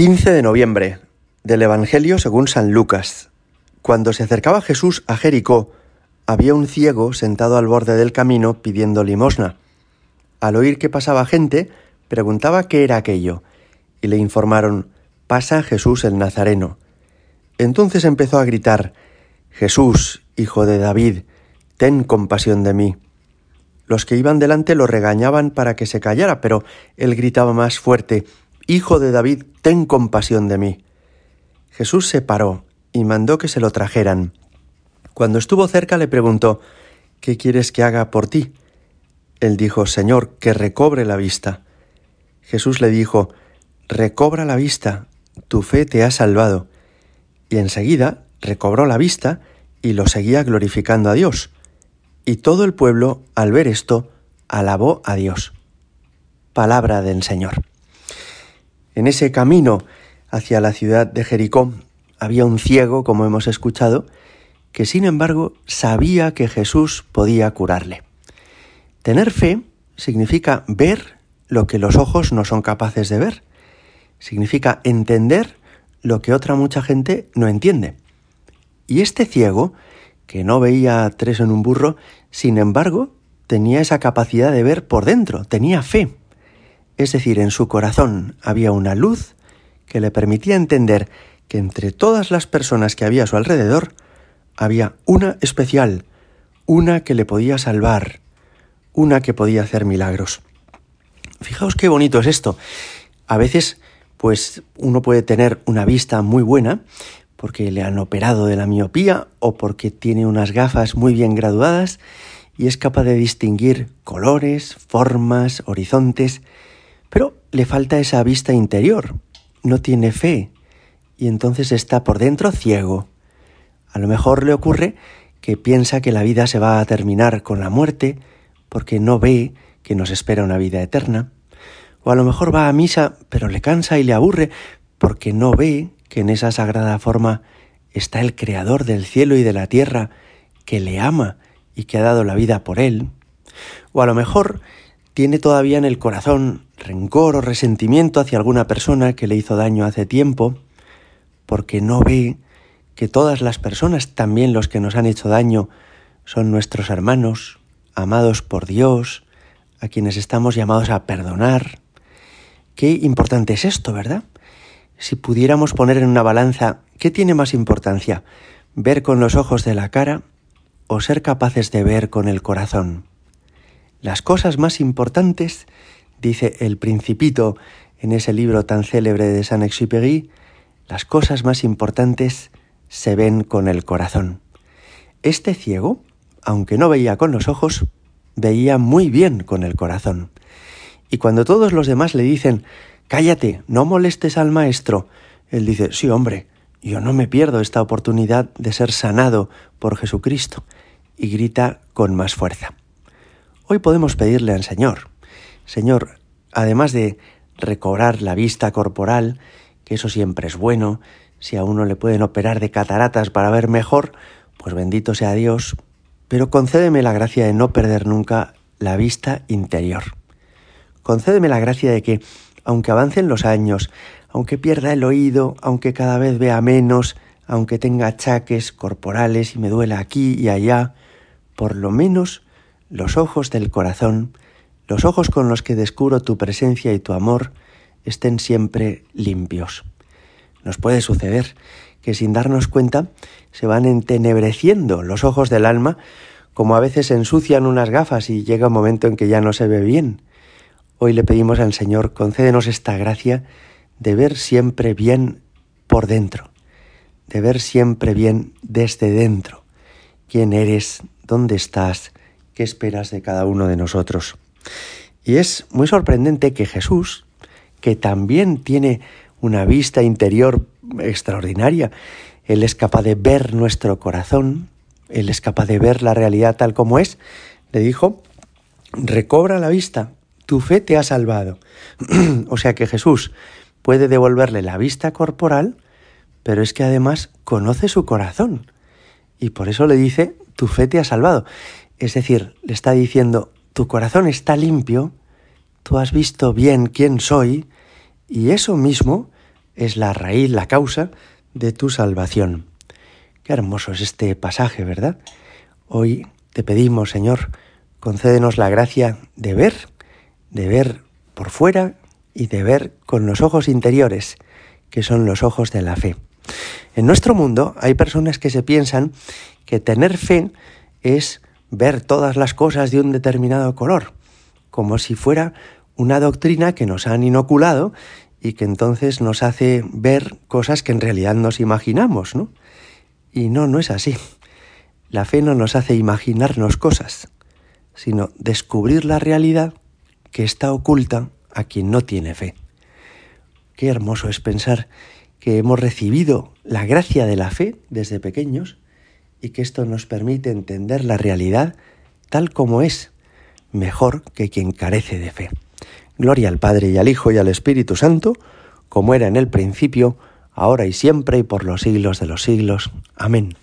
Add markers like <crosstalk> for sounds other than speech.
15 de noviembre del Evangelio según San Lucas. Cuando se acercaba Jesús a Jericó, había un ciego sentado al borde del camino pidiendo limosna. Al oír que pasaba gente, preguntaba qué era aquello, y le informaron, pasa Jesús el Nazareno. Entonces empezó a gritar, Jesús, hijo de David, ten compasión de mí. Los que iban delante lo regañaban para que se callara, pero él gritaba más fuerte, Hijo de David, ten compasión de mí. Jesús se paró y mandó que se lo trajeran. Cuando estuvo cerca le preguntó, ¿Qué quieres que haga por ti? Él dijo, Señor, que recobre la vista. Jesús le dijo, Recobra la vista, tu fe te ha salvado. Y enseguida recobró la vista y lo seguía glorificando a Dios. Y todo el pueblo, al ver esto, alabó a Dios. Palabra del Señor. En ese camino hacia la ciudad de Jericó había un ciego, como hemos escuchado, que sin embargo sabía que Jesús podía curarle. Tener fe significa ver lo que los ojos no son capaces de ver. Significa entender lo que otra mucha gente no entiende. Y este ciego, que no veía tres en un burro, sin embargo, tenía esa capacidad de ver por dentro, tenía fe. Es decir, en su corazón había una luz que le permitía entender que entre todas las personas que había a su alrededor, había una especial, una que le podía salvar, una que podía hacer milagros. Fijaos qué bonito es esto. A veces, pues uno puede tener una vista muy buena porque le han operado de la miopía o porque tiene unas gafas muy bien graduadas y es capaz de distinguir colores, formas, horizontes, pero le falta esa vista interior, no tiene fe y entonces está por dentro ciego. A lo mejor le ocurre que piensa que la vida se va a terminar con la muerte porque no ve que nos espera una vida eterna. O a lo mejor va a misa pero le cansa y le aburre porque no ve que en esa sagrada forma está el Creador del cielo y de la tierra que le ama y que ha dado la vida por él. O a lo mejor tiene todavía en el corazón rencor o resentimiento hacia alguna persona que le hizo daño hace tiempo, porque no ve que todas las personas, también los que nos han hecho daño, son nuestros hermanos, amados por Dios, a quienes estamos llamados a perdonar. Qué importante es esto, ¿verdad? Si pudiéramos poner en una balanza, ¿qué tiene más importancia? ¿Ver con los ojos de la cara o ser capaces de ver con el corazón? Las cosas más importantes, dice el principito en ese libro tan célebre de Saint-Exupéry, las cosas más importantes se ven con el corazón. Este ciego, aunque no veía con los ojos, veía muy bien con el corazón. Y cuando todos los demás le dicen, cállate, no molestes al maestro, él dice, sí, hombre, yo no me pierdo esta oportunidad de ser sanado por Jesucristo, y grita con más fuerza. Hoy podemos pedirle al Señor, Señor, además de recobrar la vista corporal, que eso siempre es bueno, si a uno le pueden operar de cataratas para ver mejor, pues bendito sea Dios, pero concédeme la gracia de no perder nunca la vista interior. Concédeme la gracia de que, aunque avancen los años, aunque pierda el oído, aunque cada vez vea menos, aunque tenga achaques corporales y me duela aquí y allá, por lo menos los ojos del corazón, los ojos con los que descubro tu presencia y tu amor, estén siempre limpios. Nos puede suceder que sin darnos cuenta se van entenebreciendo los ojos del alma, como a veces ensucian unas gafas y llega un momento en que ya no se ve bien. Hoy le pedimos al Señor, concédenos esta gracia de ver siempre bien por dentro, de ver siempre bien desde dentro. ¿Quién eres? ¿Dónde estás? Qué esperas de cada uno de nosotros. Y es muy sorprendente que Jesús, que también tiene una vista interior extraordinaria, Él es capaz de ver nuestro corazón, Él es capaz de ver la realidad tal como es, le dijo, recobra la vista, tu fe te ha salvado. <clears throat> o sea que Jesús puede devolverle la vista corporal, pero es que además conoce su corazón. Y por eso le dice, tu fe te ha salvado. Es decir, le está diciendo, tu corazón está limpio, tú has visto bien quién soy, y eso mismo es la raíz, la causa de tu salvación. Qué hermoso es este pasaje, ¿verdad? Hoy te pedimos, Señor, concédenos la gracia de ver, de ver por fuera y de ver con los ojos interiores, que son los ojos de la fe. En nuestro mundo hay personas que se piensan que tener fe es ver todas las cosas de un determinado color, como si fuera una doctrina que nos han inoculado y que entonces nos hace ver cosas que en realidad nos imaginamos, ¿no? Y no, no es así. La fe no nos hace imaginarnos cosas, sino descubrir la realidad que está oculta a quien no tiene fe. Qué hermoso es pensar que hemos recibido la gracia de la fe desde pequeños y que esto nos permite entender la realidad tal como es, mejor que quien carece de fe. Gloria al Padre y al Hijo y al Espíritu Santo, como era en el principio, ahora y siempre y por los siglos de los siglos. Amén.